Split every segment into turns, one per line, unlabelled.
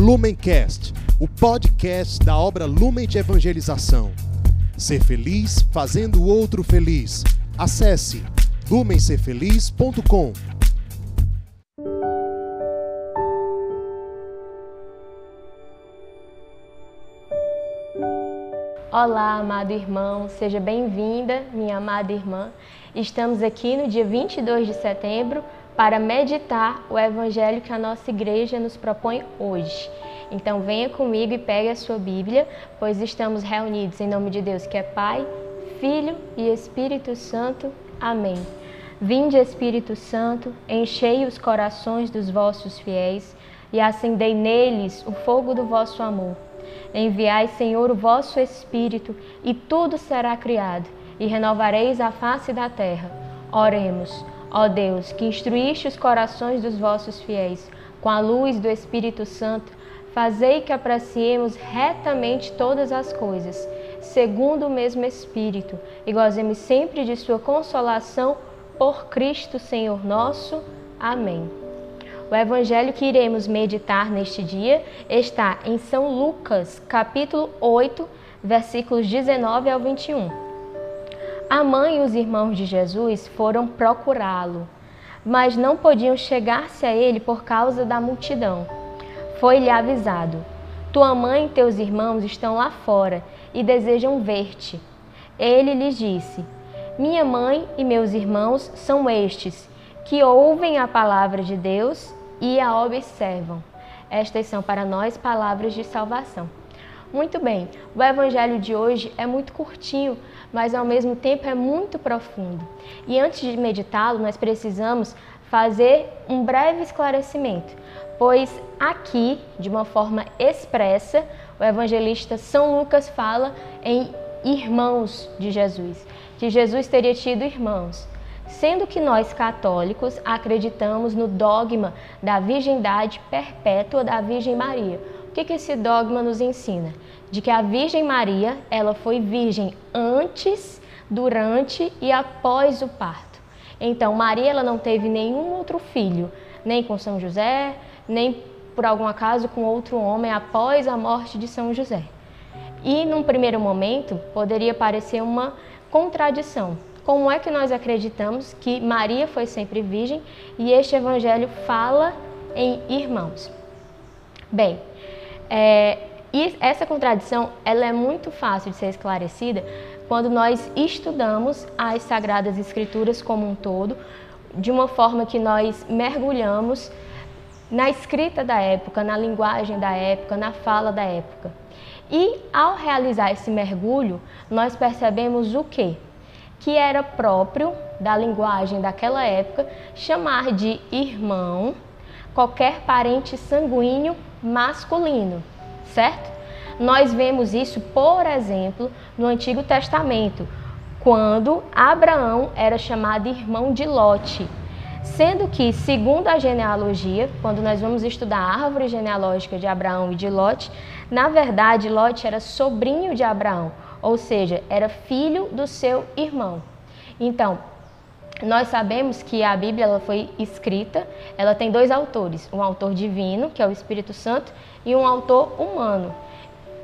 Lumencast, o podcast da obra Lumen de Evangelização. Ser feliz fazendo o outro feliz. Acesse lumencerfeliz.com.
Olá, amado irmão, seja bem-vinda, minha amada irmã. Estamos aqui no dia 22 de setembro para meditar o evangelho que a nossa igreja nos propõe hoje. Então venha comigo e pegue a sua Bíblia, pois estamos reunidos em nome de Deus, que é Pai, Filho e Espírito Santo. Amém. Vinde, Espírito Santo, enchei os corações dos vossos fiéis e acendei neles o fogo do vosso amor. Enviai, Senhor, o vosso Espírito, e tudo será criado, e renovareis a face da terra. Oremos. Ó Deus, que instruíste os corações dos vossos fiéis com a luz do Espírito Santo, fazei que apreciemos retamente todas as coisas, segundo o mesmo Espírito, e gozemos sempre de sua consolação por Cristo Senhor nosso. Amém. O evangelho que iremos meditar neste dia está em São Lucas, capítulo 8, versículos 19 ao 21. A mãe e os irmãos de Jesus foram procurá-lo, mas não podiam chegar-se a ele por causa da multidão. Foi-lhe avisado: Tua mãe e teus irmãos estão lá fora e desejam ver-te. Ele lhes disse: Minha mãe e meus irmãos são estes, que ouvem a palavra de Deus e a observam. Estas são para nós palavras de salvação. Muito bem, o evangelho de hoje é muito curtinho, mas ao mesmo tempo é muito profundo. E antes de meditá-lo, nós precisamos fazer um breve esclarecimento, pois aqui, de uma forma expressa, o evangelista São Lucas fala em irmãos de Jesus, que Jesus teria tido irmãos sendo que nós católicos acreditamos no dogma da virgindade perpétua da Virgem Maria. O que, que esse dogma nos ensina? De que a Virgem Maria ela foi virgem antes, durante e após o parto. Então Maria ela não teve nenhum outro filho, nem com São José, nem por algum acaso com outro homem após a morte de São José. E num primeiro momento poderia parecer uma contradição, como é que nós acreditamos que Maria foi sempre virgem e este evangelho fala em irmãos? Bem, é, e essa contradição ela é muito fácil de ser esclarecida quando nós estudamos as Sagradas Escrituras como um todo, de uma forma que nós mergulhamos na escrita da época, na linguagem da época, na fala da época. E ao realizar esse mergulho, nós percebemos o quê? que era próprio da linguagem daquela época chamar de irmão qualquer parente sanguíneo masculino, certo? Nós vemos isso, por exemplo, no Antigo Testamento, quando Abraão era chamado irmão de Lote, sendo que, segundo a genealogia, quando nós vamos estudar a árvore genealógica de Abraão e de Lote, na verdade, Lote era sobrinho de Abraão, ou seja, era filho do seu irmão. Então, nós sabemos que a Bíblia ela foi escrita, ela tem dois autores, um autor divino, que é o Espírito Santo, e um autor humano.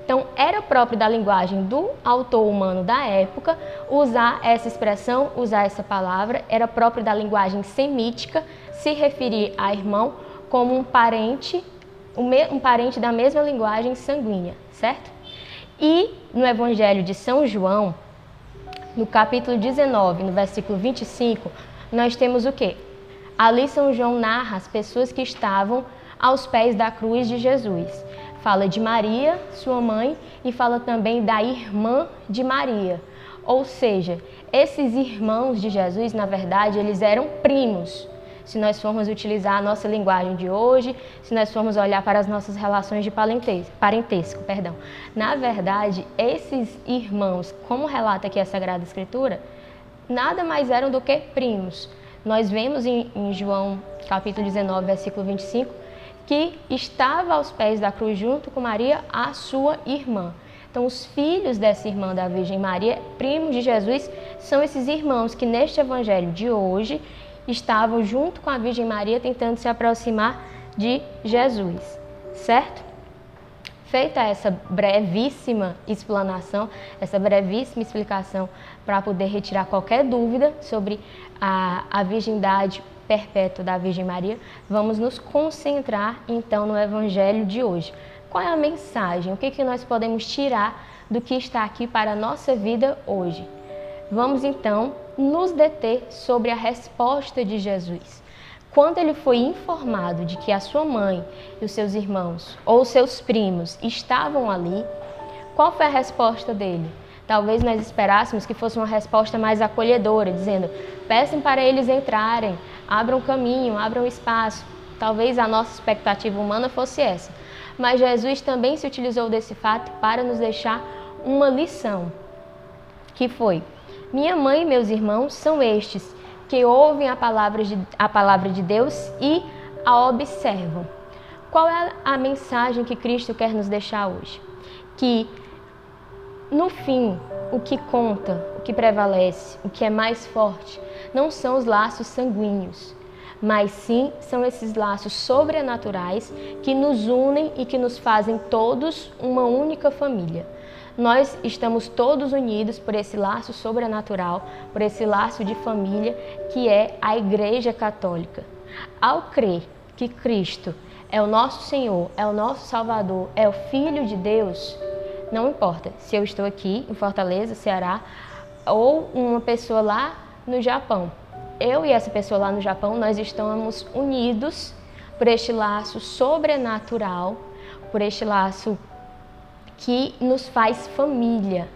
Então, era próprio da linguagem do autor humano da época usar essa expressão, usar essa palavra, era próprio da linguagem semítica se referir a irmão como um parente, um parente da mesma linguagem sanguínea, certo? E no Evangelho de São João, no capítulo 19, no versículo 25, nós temos o quê? Ali São João narra as pessoas que estavam aos pés da cruz de Jesus. Fala de Maria, sua mãe, e fala também da irmã de Maria. Ou seja, esses irmãos de Jesus, na verdade, eles eram primos se nós formos utilizar a nossa linguagem de hoje, se nós formos olhar para as nossas relações de parentesco, parentesco perdão. Na verdade, esses irmãos, como relata aqui a Sagrada Escritura, nada mais eram do que primos. Nós vemos em, em João capítulo 19, versículo 25, que estava aos pés da cruz junto com Maria, a sua irmã. Então, os filhos dessa irmã da Virgem Maria, primos de Jesus, são esses irmãos que neste evangelho de hoje estavam junto com a Virgem Maria tentando se aproximar de Jesus, certo? Feita essa brevíssima explanação, essa brevíssima explicação para poder retirar qualquer dúvida sobre a, a virgindade perpétua da Virgem Maria, vamos nos concentrar então no Evangelho de hoje. Qual é a mensagem? O que, que nós podemos tirar do que está aqui para a nossa vida hoje? Vamos então nos deter sobre a resposta de Jesus. Quando ele foi informado de que a sua mãe e os seus irmãos ou seus primos estavam ali, qual foi a resposta dele? Talvez nós esperássemos que fosse uma resposta mais acolhedora, dizendo: peçam para eles entrarem, abram caminho, abram espaço. Talvez a nossa expectativa humana fosse essa. Mas Jesus também se utilizou desse fato para nos deixar uma lição, que foi: minha mãe e meus irmãos são estes que ouvem a palavra de, a palavra de Deus e a observam. Qual é a mensagem que Cristo quer nos deixar hoje? Que no fim, o que conta, o que prevalece, o que é mais forte, não são os laços sanguíneos, mas sim são esses laços sobrenaturais que nos unem e que nos fazem todos uma única família nós estamos todos unidos por esse laço sobrenatural, por esse laço de família que é a Igreja Católica. Ao crer que Cristo é o nosso Senhor, é o nosso Salvador, é o Filho de Deus, não importa se eu estou aqui em Fortaleza, Ceará, ou uma pessoa lá no Japão. Eu e essa pessoa lá no Japão, nós estamos unidos por este laço sobrenatural, por este laço que nos faz família.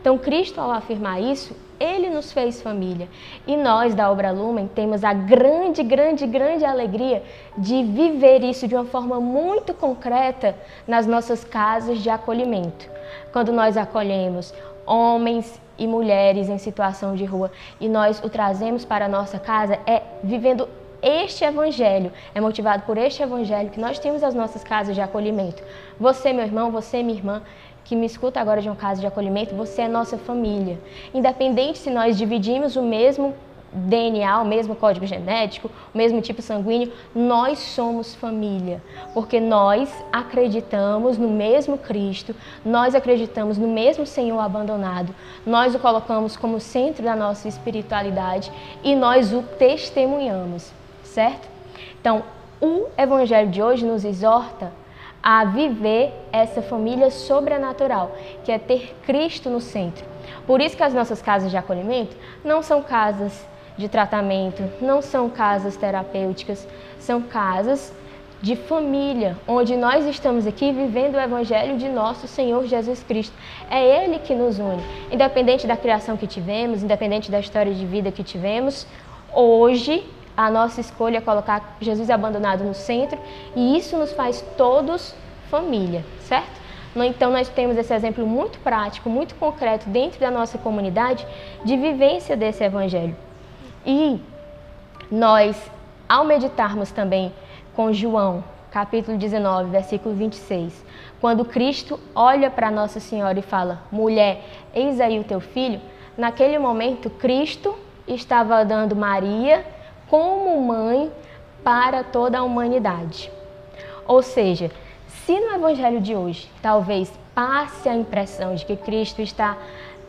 Então, Cristo, ao afirmar isso, ele nos fez família. E nós, da Obra Lumen, temos a grande, grande, grande alegria de viver isso de uma forma muito concreta nas nossas casas de acolhimento. Quando nós acolhemos homens e mulheres em situação de rua e nós o trazemos para a nossa casa, é vivendo este evangelho, é motivado por este evangelho que nós temos as nossas casas de acolhimento. Você, meu irmão, você, minha irmã, que me escuta agora de uma casa de acolhimento, você é nossa família. Independente se nós dividimos o mesmo DNA, o mesmo código genético, o mesmo tipo sanguíneo, nós somos família, porque nós acreditamos no mesmo Cristo, nós acreditamos no mesmo Senhor abandonado, nós o colocamos como centro da nossa espiritualidade e nós o testemunhamos certo? Então, o Evangelho de hoje nos exorta a viver essa família sobrenatural, que é ter Cristo no centro. Por isso que as nossas casas de acolhimento não são casas de tratamento, não são casas terapêuticas, são casas de família, onde nós estamos aqui vivendo o Evangelho de nosso Senhor Jesus Cristo. É Ele que nos une. Independente da criação que tivemos, independente da história de vida que tivemos, hoje a nossa escolha é colocar Jesus abandonado no centro e isso nos faz todos família, certo? Então, nós temos esse exemplo muito prático, muito concreto dentro da nossa comunidade de vivência desse evangelho. E nós, ao meditarmos também com João, capítulo 19, versículo 26, quando Cristo olha para Nossa Senhora e fala: Mulher, eis aí o teu filho, naquele momento Cristo estava dando Maria como mãe para toda a humanidade. Ou seja, se no evangelho de hoje talvez passe a impressão de que Cristo está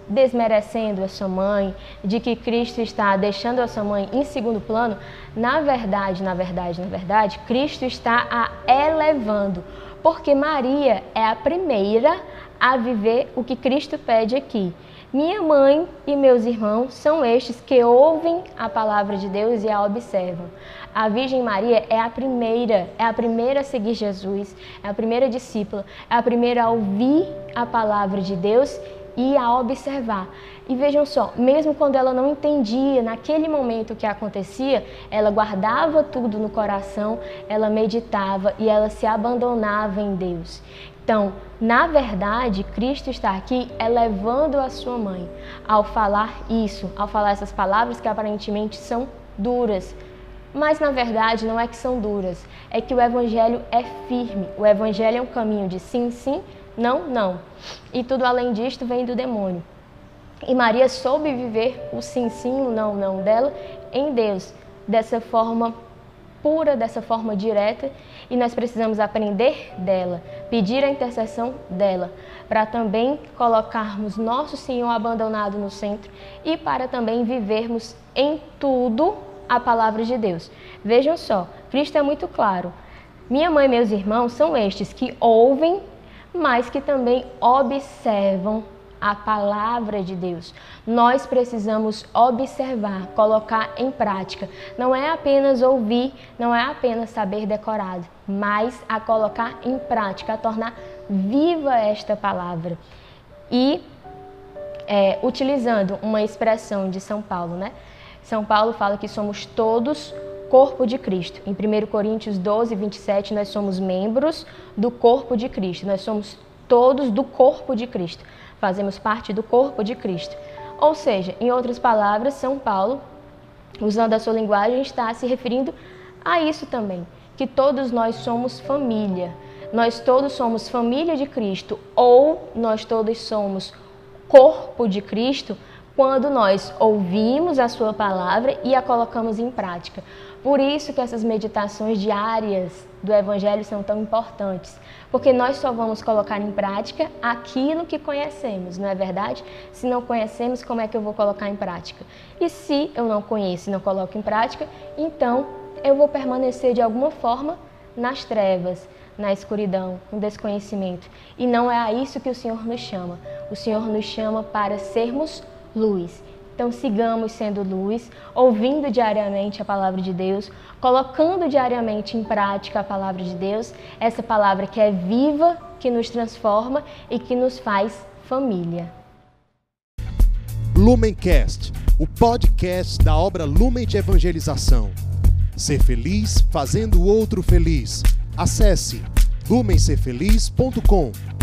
desmerecendo a sua mãe, de que Cristo está deixando a sua mãe em segundo plano, na verdade, na verdade, na verdade, Cristo está a elevando, porque Maria é a primeira a viver o que Cristo pede aqui, minha mãe e meus irmãos são estes que ouvem a palavra de Deus e a observam. A Virgem Maria é a primeira, é a primeira a seguir Jesus, é a primeira discípula, é a primeira a ouvir a palavra de Deus e a observar. E vejam só, mesmo quando ela não entendia naquele momento o que acontecia, ela guardava tudo no coração, ela meditava e ela se abandonava em Deus. Então, na verdade, Cristo está aqui elevando a sua mãe ao falar isso, ao falar essas palavras que aparentemente são duras. Mas na verdade não é que são duras, é que o evangelho é firme. O evangelho é um caminho de sim, sim, não, não. E tudo além disto vem do demônio. E Maria soube viver o sim, sim, o não, não dela em Deus, dessa forma pura, dessa forma direta, e nós precisamos aprender dela, pedir a intercessão dela, para também colocarmos nosso Senhor abandonado no centro e para também vivermos em tudo a palavra de Deus. Vejam só, Cristo é muito claro. Minha mãe e meus irmãos são estes que ouvem, mas que também observam a palavra de Deus. Nós precisamos observar, colocar em prática. Não é apenas ouvir, não é apenas saber decorado, mas a colocar em prática, a tornar viva esta palavra. E é, utilizando uma expressão de São Paulo, né? São Paulo fala que somos todos corpo de Cristo. Em 1 Coríntios 12, 27, nós somos membros do corpo de Cristo. Nós somos todos do corpo de Cristo fazemos parte do corpo de Cristo. Ou seja, em outras palavras, São Paulo, usando a sua linguagem, está se referindo a isso também, que todos nós somos família. Nós todos somos família de Cristo ou nós todos somos corpo de Cristo quando nós ouvimos a sua palavra e a colocamos em prática. Por isso que essas meditações diárias do evangelho são tão importantes, porque nós só vamos colocar em prática aquilo que conhecemos, não é verdade? Se não conhecemos, como é que eu vou colocar em prática? E se eu não conheço e não coloco em prática, então eu vou permanecer de alguma forma nas trevas, na escuridão, no desconhecimento. E não é a isso que o Senhor nos chama. O Senhor nos chama para sermos luz. Então sigamos sendo luz, ouvindo diariamente a palavra de Deus, colocando diariamente em prática a palavra de Deus, essa palavra que é viva, que nos transforma e que nos faz família.
Lumencast, o podcast da obra Lumen de Evangelização. Ser feliz fazendo o outro feliz. Acesse lumencerfeliz.com.